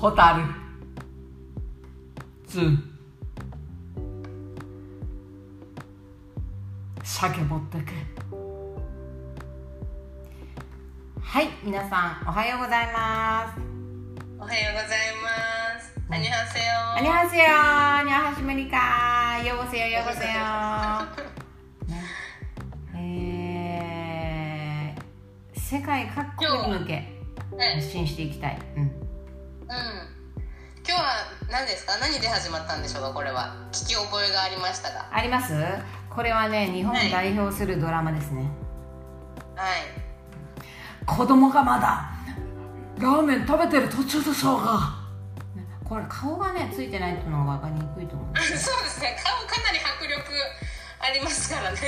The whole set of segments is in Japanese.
ホタル。ズ鮭持ってく。はい皆さんおはようございます。おはようございます。アニハセヨ。アニハセヨアニハシメリカようせよようせよ、え、世界各国に向け発信していきたい、うん。今日は何ですか？何で始まったんでしょうか？これは。聞き覚えがありましたが。あります？これはね日本を代表するドラマですね、はい。子供がまだラーメン食べてる途中でしょうがねこれ顔がねついてないっていうのが分かりにくいと思うん そうですね。顔かなり迫力ありますからね。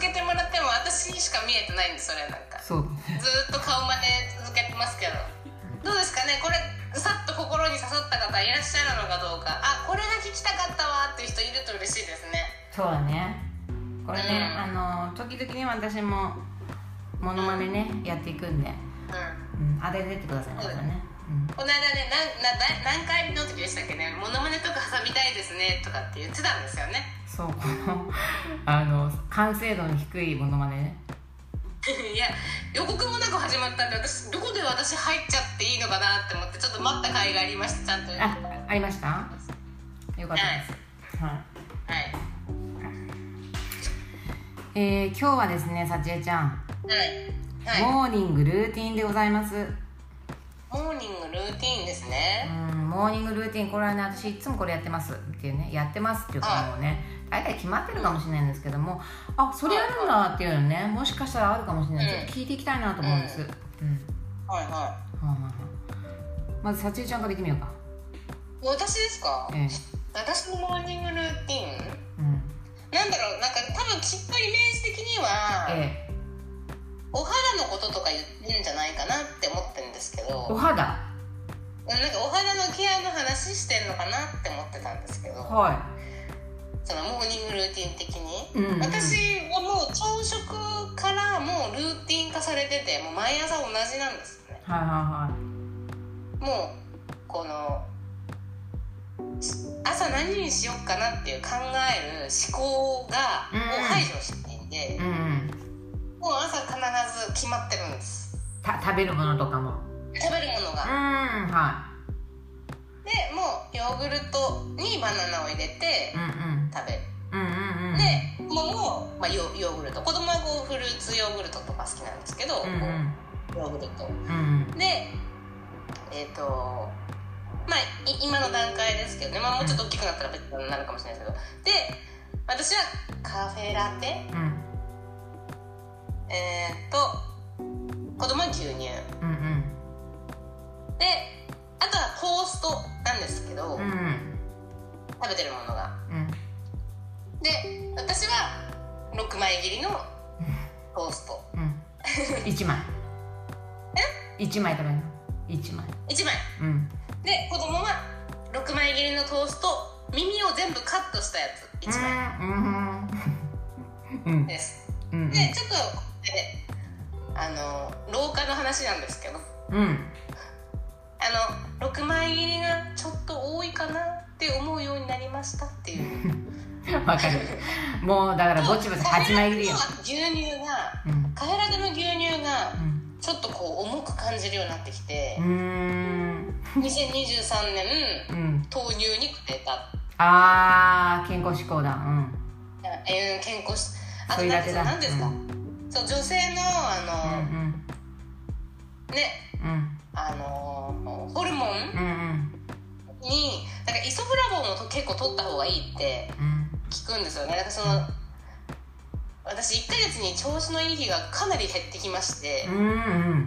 続けてもらっても私にしか見えてないんですそれなんか。そうずっと顔真似続けてますけど。どうですかね？これさっと心に刺さった方いらっしゃるのかどうか。あこれが聞きたかったわっていう人いると嬉しいですね。そうだね。これね、うん。あの時々ね私もモノマネねやっていくんで、うん。うん、当ててってくださいね、そうだこの間ねなんなだ何回の時でしたっけね？モノマネとか挟みたいですねとかって言ってたんですよねそう。こ のあの完成度の低いモノマネね。いや予告もなく始まったんで私どこで私入っちゃっていいのかなって思ってちょっと待った甲斐がありましたちゃんとあありました？よかったです、はい。はい。えー、今日はですねさちえちゃん、はい。はい。モーニングルーティンでございますモーニングルーティーンですね。うんモーニングルーティン。これはね私いつもこれやってます。っていうねやってます。っていうかもうね大体決まってるかもしれないんですけどもあそれやるんだっていうのねもしかしたらあるかもしれない、うん。ちょっと聞いていきたいなと思うんです、うん。はいははいはいはい。まずさちえちゃんからいってみようか。い私ですか？ええ。私のモーニングルーティーン？うん。なんだろうなんか多分きっとイメージ的には、ええお肌のこととか言ってんじゃないかなって思ってるんですけど。お肌？なんかお肌のケアの話してんのかなって思ってたんですけど。はそのモーニングルーティン的に、うんうん。私はもう朝食からもうルーティン化されててもう毎朝同じなんですね。いはいはいはい。もうこの朝何にしようかなっていう考える思考が、うんを排除していて、うんうんもう朝必ず決まってるんです。た食べるものとかも。食べるものうんが、はでもうヨーグルトにバナナを入れていうんうん。食べる、うんうんうん。で子供も、まあ、ヨヨーグルト。子供はこうフルーツヨーグルトとか好きなんですけど、うんうん。ヨーグルト。うんうん。でえっ、とまあい今の段階ですけどね、まあ、もうちょっと大きくなったら別になるかもしれないですけど。で私はカフェラテ。うんえっ、と子供は牛乳。うんうん。であとはトーストなんですけど、うんうん食べてるものが。うんで私は6枚切りのトースト。うん。一枚。一枚食べるの？一枚。1枚。うん。で子供は6枚切りのトースト耳を全部カットしたやつ。1枚。うん。うん。ですうんうん。でちょっとえあの廊下の話なんですけど。うん。あの6枚切りがちょっと多いかなって思うようになりましたっていう。わかる。もうだからぼちぼち八枚切りよ。牛乳がうん。カフェラテの牛乳がうん。ちょっとこう重く感じるようになってきて。うーん。2023年うん。豆乳にくれた。あー健康志向だ。うん。えー健康しあとそれだ何ですか、うん。そう女性のあうんの、ねうん。あのホルモンうんうん。になんかイソフラボンをと結構取った方がいいってうん。聞くんですよね。なんかその私1ヶ月に調子のいい日がかなり減ってきまして。うんうん。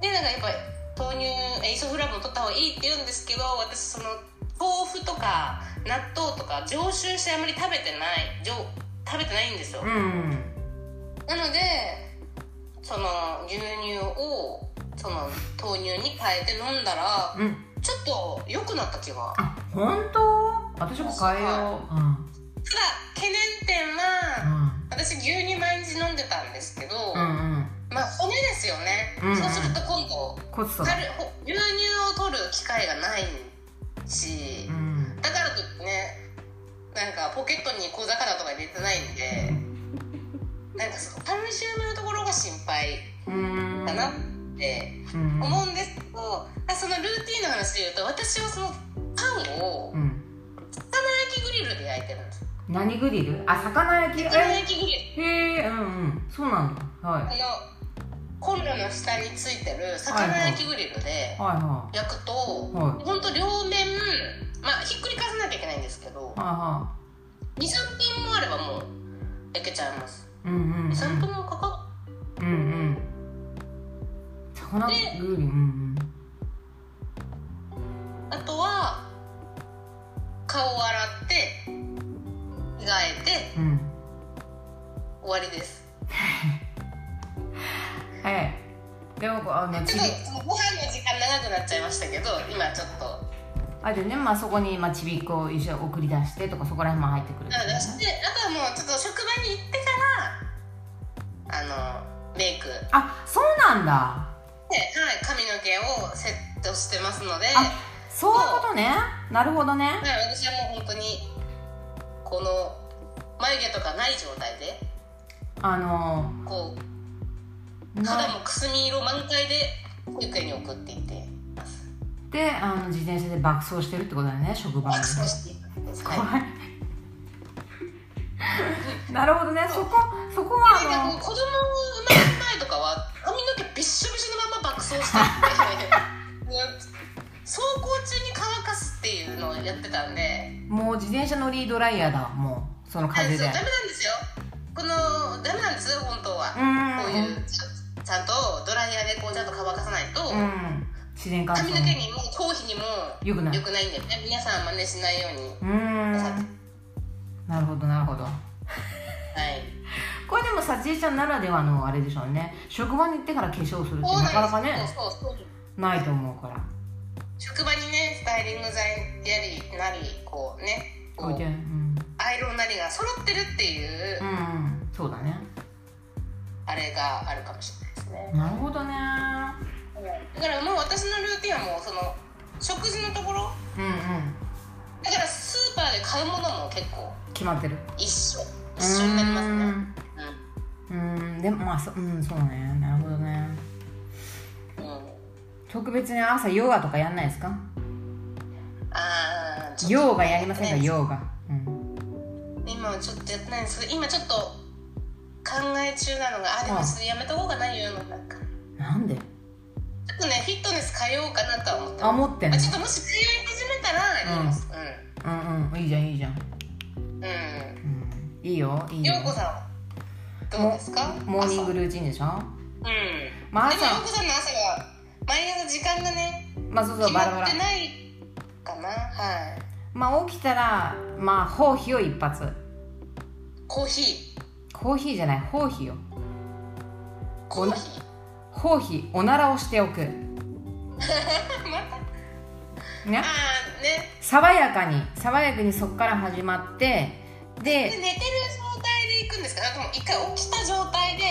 でなんかやっぱり豆乳えイソフラボンを取った方がいいって言うんですけど私その豆腐とか納豆とか常習してあまり食べてない常食べてないんですよ、うん。なのでその牛乳をその豆乳に変えて飲んだらうん。ちょっと良くなった気が。あ本当？私も変えよう。う。ん。ただ懸念点は、私牛乳毎日飲んでたんですけど、うんうん。まあですよね、うんうん。そうすると今度牛乳を取る機会がないし、うん。だからといってねなんかポケットに小魚とか入れてないんでなんかそのカルシウムのところが心配うんだなってうん思うんですけど、あそのルーティンの話で言うと私はそのパンをうん魚焼きグリルで焼いてるんです。何グリル？あ魚焼き？魚え焼きグリル。へえうんうん。そうなんだ。はい。あのコンロの下についてる魚焼きグリルで焼くと、はい。ほんと両面まあひっくり返さなきゃいけないんですけどいは23分もあればもう焼けちゃいます。うんうん23分もかかうんうん。魚グリル。うんうんあとは顔を洗って着替えてうん。終わりです はい。でもあのちび。ご飯の時間長くなっちゃいましたけど今ちょっと。あでねまあそこにまあちびっこを一緒に送り出してとかそこら辺も入ってくるあ出してあとはもうちょっと職場に行ってからあのメイク。で、あそうなんだ。はい、髪の毛をセットしてますので、そういうことね。なるほどね。私はもう本当にこの眉毛とかない状態であのこうな肌もくすみ色満開で保育園に送っていってであの自転車で爆走してるってことだよね職場で。爆走して怖はい。い なるほどね。そこそこはあの子供生まれる前とかは髪の毛びっしょびしょのまま爆走してて走行中に乾かすっていうのをやってたんで。もう自転車乗りドライヤーだ。もうその風で。ダメなんですよ。このダメなんです本当は。うん。こういうちゃんとドライヤーでこうちゃんと乾かさないと、うん。自然乾燥。髪の毛にも頭皮にもよくない。良くないんでね。皆さん真似しないように。うーん。なるほどなるほど。はい。これでもさちえちゃんならではのあれでしょうね。職場に行ってから化粧するってなかなかねそうそうそう。ないと思うから。職場にねスタイリング剤やりなりこうねこうてうん。アイロンなりが揃ってるっていう、うんうん。そうだね。あれがあるかもしれないね。なるほどね。だからもう私のルーティンはもうその食事のところ？うんうん。だからスーパーで買うものも結構決まってる。一緒。一緒になりますね。うーん。うーん。でもまあそうんそうね。なるほどね。うん、うん、特別に朝ヨガとかやんないですか？ああヨガやりませんか？ねヨガ。うん。今はちょっとやってないんですけど今ちょっと考え中なのがあでもちょっとやめとこうかな言うのなんか。なんで？ちょっとねフィットネス通おうかなとは思ってあます。持ってんの？まあちょっともし通い始めたらやります。うん。うん。いいじゃんいいじゃん、うん。うん、うん、いいよいいよ。ようこさんはどうですか？モーニング朝ルーチンでしょ？うん。まあでもよう朝こさんの朝が毎朝時間がねまあそうそう決バラバラ。まってないかな。はい。まあ起きたらまあホーヒーを一発。コーヒコーヒーじゃないホーヒーよ。ーコーヒー？ホーヒーおならをしておく。ね？ね。爽やかに爽やかにそこから始まってでで寝てる状態で行くんですか？あと一回起きた状態で。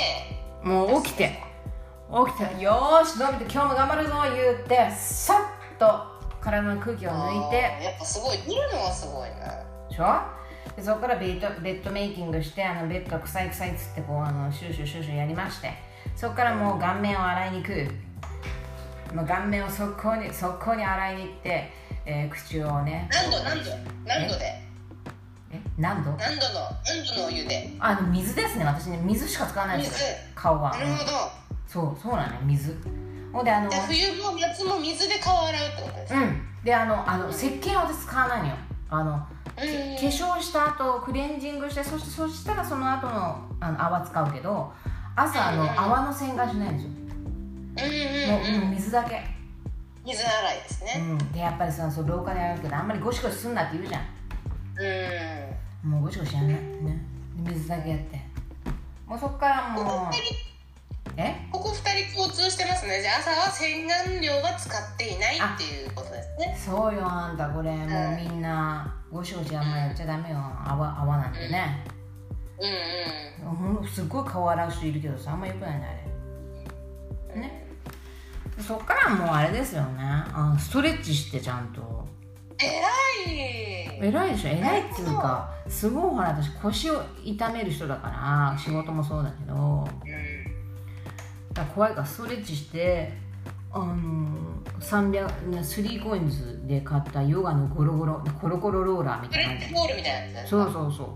もう起きて。起きてよーし伸びて今日も頑張るぞ言ってさっと体の空気を抜いて。やっぱすごい。見るのはすごいな。でしょ？でそこからベッドベッドメイキングしてあのベッド臭い臭いっつってこうあのシューシューシューシューやりましてそこからもう顔面を洗いに行く。もう顔面を速攻に速攻に洗いに行って、えー口をね。何度何度何度で？え何度？何度の何度のお湯で？あの水ですね私ね。水しか使わないんですよ水。顔は。なるほど。そうそうなのよ水。ほんであのじゃあ冬も夏も水で顔洗うってことですか？うん。であのあの石鹸は私使わないのよ。あのうん化粧した後クレンジングしてそしてそしたらその後のあの泡使うけど朝あのうん。泡の洗顔しないんですよもう,、うんうんうん。もう水だけ、水洗いですうねん、でやっぱりそのそう廊下でやるけどあんまりゴシゴシすんなって言うじゃん。うん。もうゴシゴシやんない。ね。で水だけやって。もうそっからもう二人えここ二人共通してますね。じゃあ朝は洗顔料は使っていないっていうことですね。そうよあんたこれもうみんなゴシゴシあんまやっちゃダメよ。泡泡なんてね、うんうんほんすっごい顔洗う人いるけどさあんまよくないねあれ。ね。そっからもうあれですよね。あストレッチしてちゃんと。偉い。偉いでしょ？偉いっていうかすごいほら私腰を痛める人だから仕事もそうだけど。うん怖いからストレッチしてあの300 3コインズで買ったヨガのゴロゴロコロコロローラーみフたいな感じ。レッチボールみたいなやつ？そうそうそう。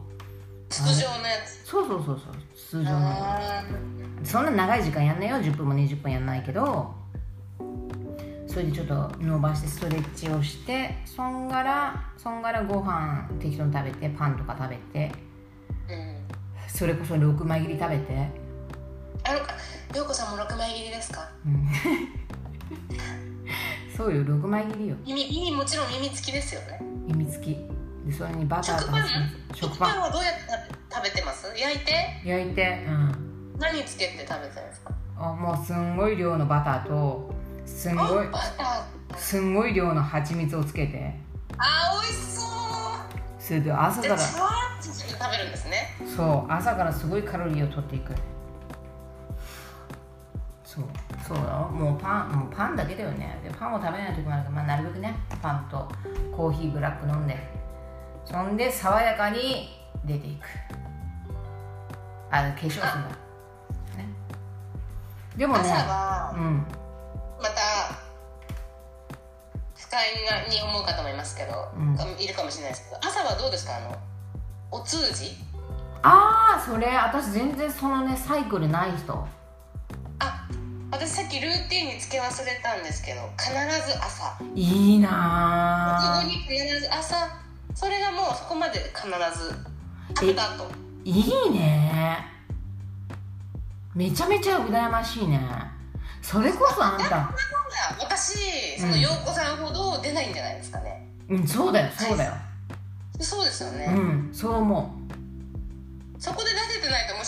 筒状のやつ？そうそうそうそう。通常の。あそんな長い時間やんないよ。10分も20分やんないけどそれでちょっと伸ばしてストレッチをしてそんがらそんがらご飯適当に食べてパンとか食べてーうん。それこそ6枚切り食べて、あの陽子さんも6枚切りですか？うん、そうよ6枚切りよ。耳耳もちろん耳付きですよね。耳付き。でそれにバターと食パンはどうやって食べてます？焼いて？焼いてうん。何つけて食べてるんですか？あもうすんごい量のバターとすんごいすんごい量の蜂蜜をつけて。あー美味しそう。それで朝から。食べるんですね。そう朝からすごいカロリーを取っていくそうそうだよ。もうパンもうパンだけだよね。でパンを食べない時もあるから、まあ、なるべくねパンとコーヒーブラック飲んで。そんで爽やかに出ていく。あ化粧するんだね。でもね朝はうん。また不快に思う方もいますけど、うん。いるかもしれないですけど朝はどうですか？あのお通じ？ああそれ私全然そのねサイクルない人。あ私さっきルーティンにつけ忘れたんですけど必ず朝。いいなに必ず朝。それがもうそこまで必ず。食べた後。ーいいね。めちゃめちゃ羨ましいね。それこそあんた。私そうん。の陽子さんほど出ないんじゃないですかね、うんそうだよそうだよ。そうです。よね、うんそう思そこで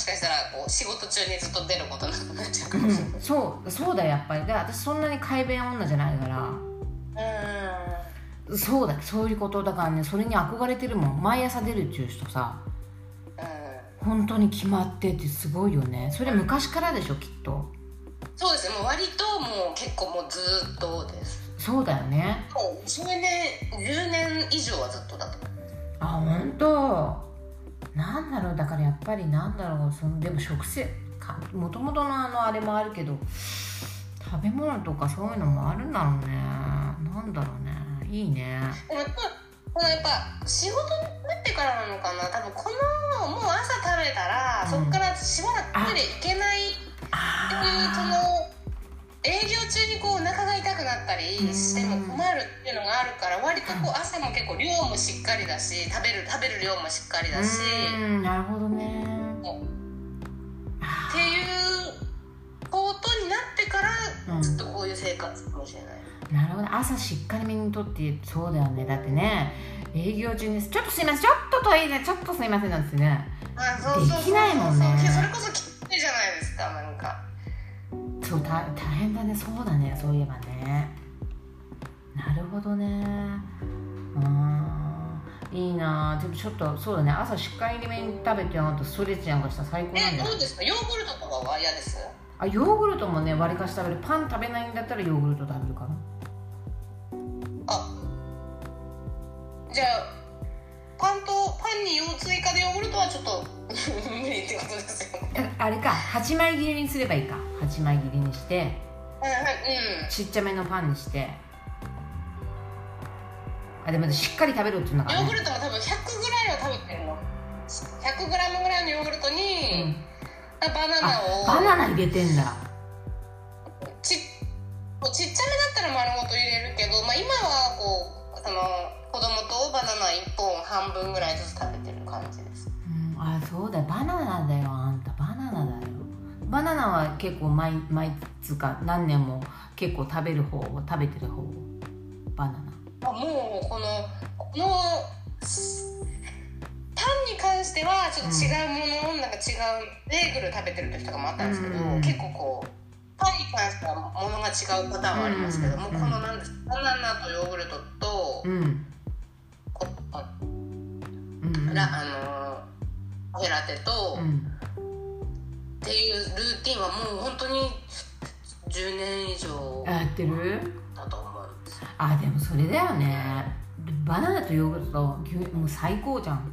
しかしたらこう仕事中にずっと出ることなくなっちゃうかう、うもしれない。ん、そうそうだよやっぱり。で私そんなに快便女じゃないから。うん。そうだそういうことだからねそれに憧れてるもん。毎朝出るっていう人さうん。本当に決まっててすごいよね。それ昔からでしょきっと。そうですね。もう割ともう結構もうずーっとです。そうだよね。もう10年10年以上はずっとだと思いますあ本当なんだろうだからやっぱりなんだろうそのでも食生かもともとのあのあれもあるけど食べ物とかそういうのもあるんだろうね。なんだろうね。いいね。でもやっぱこのやっぱ仕事になってからなのかな。多分このもう朝食べたら、うん。そこからしばらくトイレ行けないなったりしても困るっていうのがあるから割とこう朝も結構量もしっかりだし食べる食べる量もしっかりだし、うんなるほどね。っていうことになってからうんずっとこういう生活かもしれない、なるほど朝しっかりめにとってそうだよね。だってね営業中に「ちょっとすいませんちょっとトイレちょっとすいません」なんですねあそうそうそうそう。できないもんね。それこそきついじゃないですかなんかそう大大変だね。そうだね。そういえばね。なるほどね。あーいいな。でもちょっとそうだね。朝しっかりめに食べてあとストレッチなんかした。ら最高なんえだよどうですか？ヨーグルトとかは嫌です？あヨーグルトもねわりかし食べる。パン食べないんだったらヨーグルト食べるかな。あじゃあパンとパンに追加でヨーグルトはちょっと無理ってことですよあれか。8枚切りにすればいいか。8枚切りにしてうん。ちっちゃめのパンにして。あでもしっかり食べるっていうのがヨーねグルトも多分100ぐらいは食べてるの。100g ぐらいのヨーグルトに、うん。バナナを。あバナナ入れてんだ。ちちっちゃめだったら丸ごと入れるけど、まあ、今はこうその子供とバナナ1本半分ぐらいずつ食べてる感じです。うん、あそうだ。よバナナだよあんた。バナナだよ。バナナは結構毎毎つか何年も結構食べる方を食べてる方バナナ。あもうこのこのすパンに関してはちょっと違うもの、なんか違うベーグル食べてる時とかもあったんですけど、うん。結構こうパンに関してはものが違うパターンはありますけど、うんもうこのなんですバナナとヨーグルトと、うんこうん。うんらあのヘラテと、うん。っていうルーティンはもう本当に10 10年以上やってる？だと思うんですよ。あでもそれだよね。バナナとヨーグルトと牛もう最高じゃん。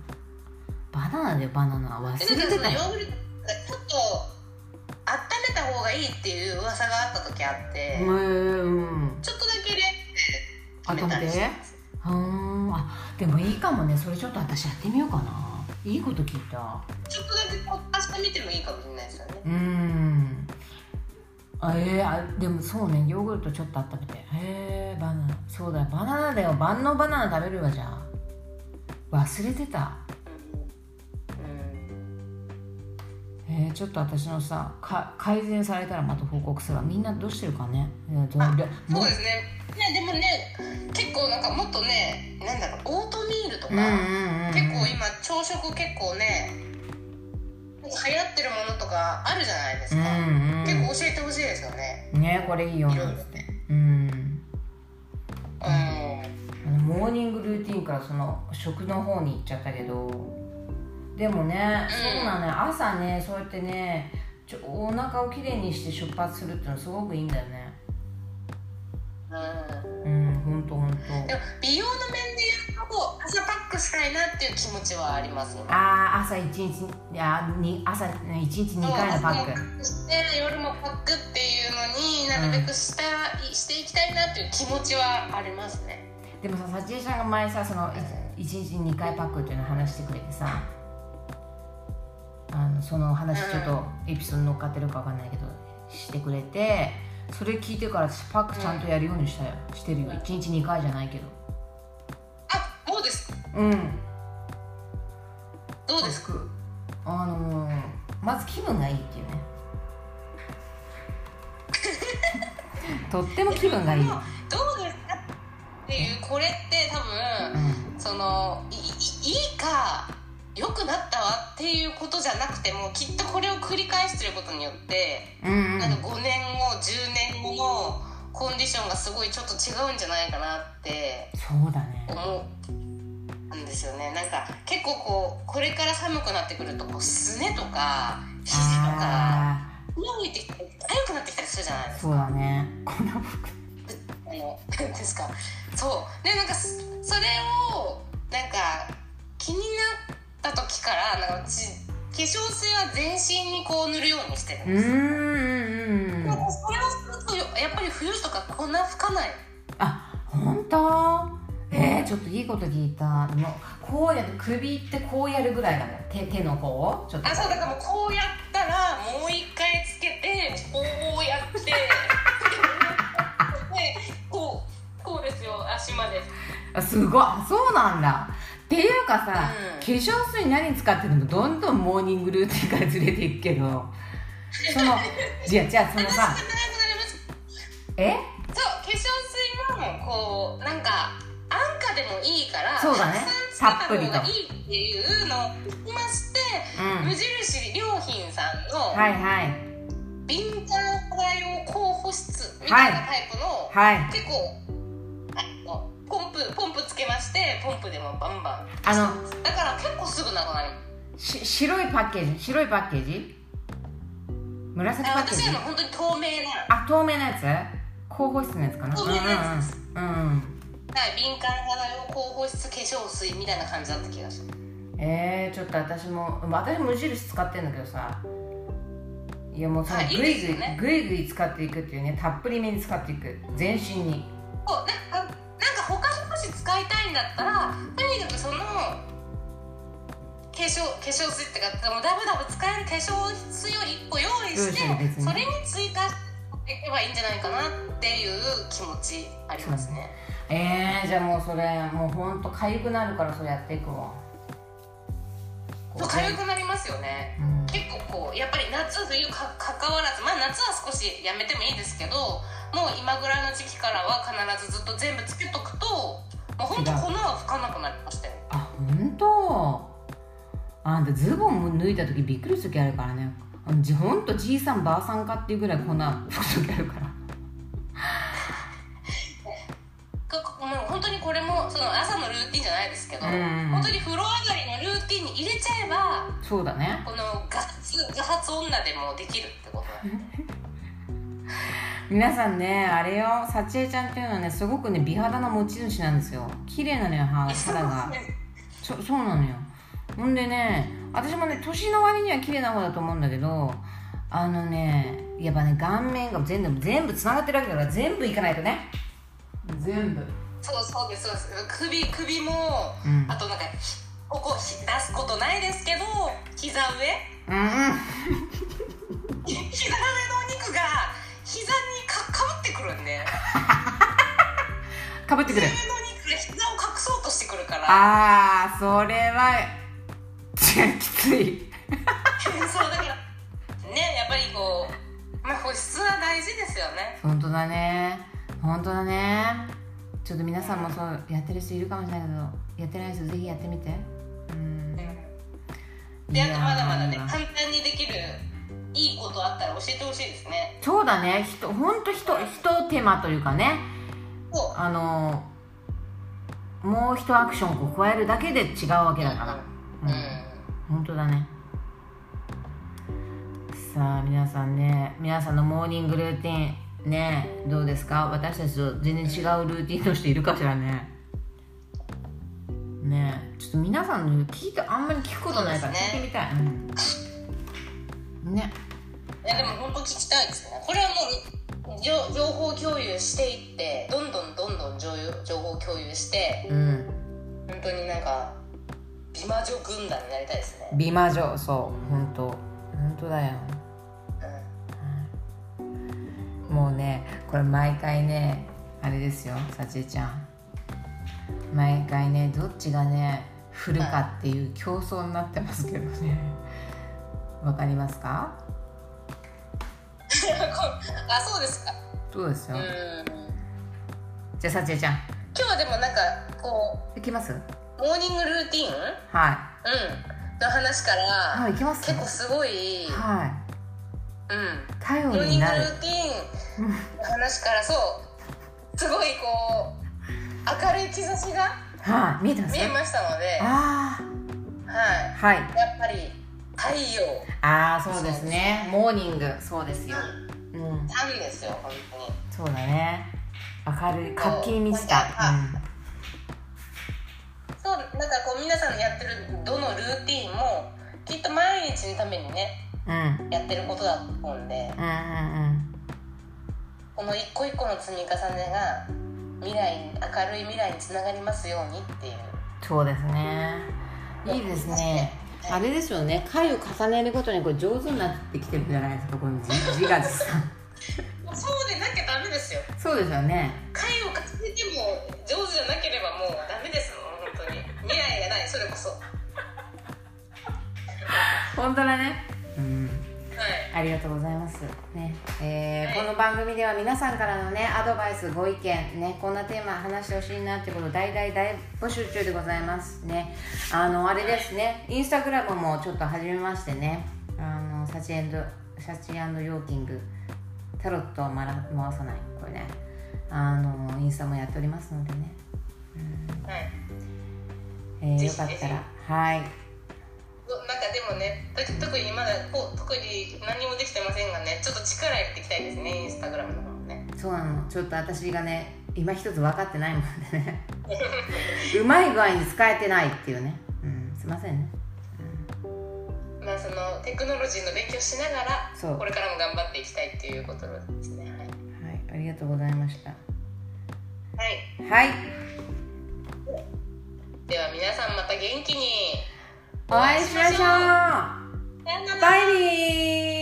バナナでバナナ忘れてたよがいいっていう噂があった時あって、うーん。ちょっとだけね温めてしてうーんあでもいいかもね。それちょっと私やってみようかな。いいこと聞いた。ちょっとだけこう明日見てもいいかもしれないですよね。うーん。あえー、あでもそうね。ヨーグルトちょっと温めて。へえバナナ。そうだよ。バナナだよ。万能バナナ食べるわじゃあ。忘れてたえー、ちょっと私のさか改善されたらまた報告するわ。みんなどうしてるかね、そうですね。ねでもね結構なんかもっとねなんだろうオートミールとか、結構今朝食結構ね流行ってるものとかあるじゃないですか、うんうん結構教えてほしいですよね。ねこれいいよね。うん。モーニングルーティンからその食の方に行っちゃったけどでもね、うん。そうなのよ。朝ねそうやってねちょお腹をきれいにして出発するっていうのすごくいいんだよね。うん。うんほんとほんと。でも美容の面で言うと朝パックしたいなっていう気持ちはありますよああ朝一日いやに朝1日2回のパック。朝もして夜もパックっていうのになるべくした、していきたいなっていう気持ちはありますね。でもささちえちゃんが前さその1日2回パックっていうのを話してくれてさあのその話ちょっとエピソード乗っかってるかわかんないけどしてくれてそれ聞いてから私パックちゃんとやるようにしたよ。してるよ。1日2回じゃないけど。あそうですうん。どうですか？あのーまず気分がいいっていうね。とっても気分がいい、うんどうですか？っていうこれって多分そのいいいいか良くなったわっていうことじゃなくてもきっとこれを繰り返してることによって、うんうん。なんか5年後10年後のコンディションがすごいちょっと違うんじゃないかなってそうだね。思うんですよね。なんか結構こうこれから寒くなってくるとこうすねとか肘とかあ動いてきたり痒くなってきたりするじゃないですか。あそうだね。こんな服あのですか。そう。でなんかそそれをなんか気になった時からなんかうち化粧水は全身にこう塗るようにしてるんです、うーんうんなん。かそれをするとよやっぱり冬とかこんな吹かない。あ本当？えー、ちょっといいこと聞いた。もうこうやって首ってこうやるぐらいだもん手手の方ちょっと。あそうだからもうこうやったらもう一回つけてこうやって。でこうこうですよ足まで。あすごい。あそうなんだっていうかさ、うん。化粧水何使ってるの？どんどんモーニングルーティンからずれていくけど。そのじゃあじゃあその話さえ？そう化粧水もこうなんか安価でもいいからそうだね。たくさんつけた方たっぷりと。がいいっていうのを聞きまして、うん。無印良品さんのはいはい。敏感肌用高保湿みたいなタイプの、はい。結構あのポンプポンプしてポンプでもバンバン。あのだから結構すぐなくなりし白いパッケージ？白いパッケージ？紫あパッケージ？私はの本当に透明な、あ透明なやつ？高保湿のやつかな？透明なやつです。うんうんうん、うんはい、敏感肌用高保湿化粧水みたいな感じだった気がすえー、ちょっと私も私も無印使ってんだけどさ。いやもうそのはいいいぐね。ぐいぐい使っていくっていうねたっぷりめに使っていく。全身に。こうな使いたいんだったらとにかくその化粧化粧水ってかもうダブダブ使える化粧水を1個用意してそれに追加していけばいいんじゃないかなっていう気持ちありますね。えー、じゃあもうそれもうほんと痒くなるからそれやっていくわ。そう痒くなりますよね。うん。結構こうやっぱり夏冬かかかわらずまあ夏は少しやめてもいいですけどもう今ぐらいの時期からは必ずずっと全部つけとくともうほんと違う。粉は吹かなくなりましたよ。あ本当あんたズボンも脱いだ時びっくりする時あるからね。あのじほんとじいさんばあさんかっていうぐらい粉吹く時あるから。もう本当にこれもその朝のルーティンじゃないですけど、うんうん本当に風呂上がりのルーティンに入れちゃえばそうだね。このガツガツ女でもできるってことだ皆さんねあれよ。さちえちゃんっていうのはねすごくね美肌の持ち主なんですよ。綺麗なのよ肌肌が。そそうなのよ。ほんでね私もね年の割には綺麗な方だと思うんだけどあのねやっぱね顔面が全部全部つながってるわけだから全部いかないとね。全部。そうそうですそうです。首首も、うん。あとなんかここひ出すことないですけど膝上。うんうん。膝上のお肉がくるんでかぶってくる膝を隠そうとしてくるから。ああそれはきつい。そうだからねやっぱりこう、まあ、保湿は大事ですよね。本当だね。本当だね。ちょっと皆さんもそうやってる人いるかもしれないけどやってない人ぜひやってみて。うん。であとまだまだね簡単にできるいいことあったら教えてほしいですね。そうだね。ひと本当ひとひと手間というかね。そあのもう一アクションを加えるだけで違うわけだから。ううん。うん。本当だね。さあ皆さんね皆さんのモーニングルーティンねどうですか？私たちと全然違うルーティンの人いるかしらね。ねちょっと皆さんの聞いてあんまり聞くことないから聞いてみたい、うん、ね。いやでも本当聞きたいですね。これはもう情情報共有していってどんどんどんどん情情報共有してうん。本当になんか美魔女軍団になりたいですね、美魔女そう本当。本当だよ。もうねこれ毎回ねあれですよさちえちゃん。毎回ねどっちがね振るかっていう競争になってますけどねわかりますか？あそうですか。そうですよう？ん。じゃあさちえちゃん。今日はでもなんかこいきます？うモーニングルーティン？うん。はの話かいらはいいきます。結構すごい、はい。うん、頼モーニングルーティンの話からそう。すごいこう明るい兆しがはい見え見えましたので、あはあはいい、やっぱり太陽。ああそうですね。モーニング。そうですよ。うん。タンですよ本当に。そうだね。明る。い活気に満ちたそうなんかこう皆さんのやってるどのルーティンもきっと毎日のためにねうん。うんうんやってることだと思うんで。うんうんこの一個一個の積み重ねが未来に明るい未来につながりますようにっていう。そうですね。いいですねあれですよね。回を重ねるごとにこれ上手になってきてるじゃないですかこの自自画自賛。そうでなきゃダメですよ。そうですよね。回を重ねても上手じゃなければもうダメですもん本当に。未来がないそれこそ。は本当だね。うん。いありがとうございます。ね、えーはいこの番組では皆さんからのねアドバイスご意見ねこんなテーマ話してほしいなってことを大大大募集中でございます。ね。あのあれですねインスタグラムもちょっと始めましてねあのサチエンドサチヨーキングタロットを回さない。これねあのインスタもやっておりますのでね、はい。えーよかったらはいもねと特にまだこう特に何もできてませんがねちょっと力入れていきたいですねインスタグラムの方もね。そうなの。ちょっと私がね今一つ分かってないもんでね。うまい具合に使えてないっていうね、うん、すいませんね。まあそのテクノロジーの勉強しながらこれからも頑張っていきたいっていうことですね。はい、はいありがとうございました。はい、はい。では皆さんまた元気にお会いしましょう。バイビー。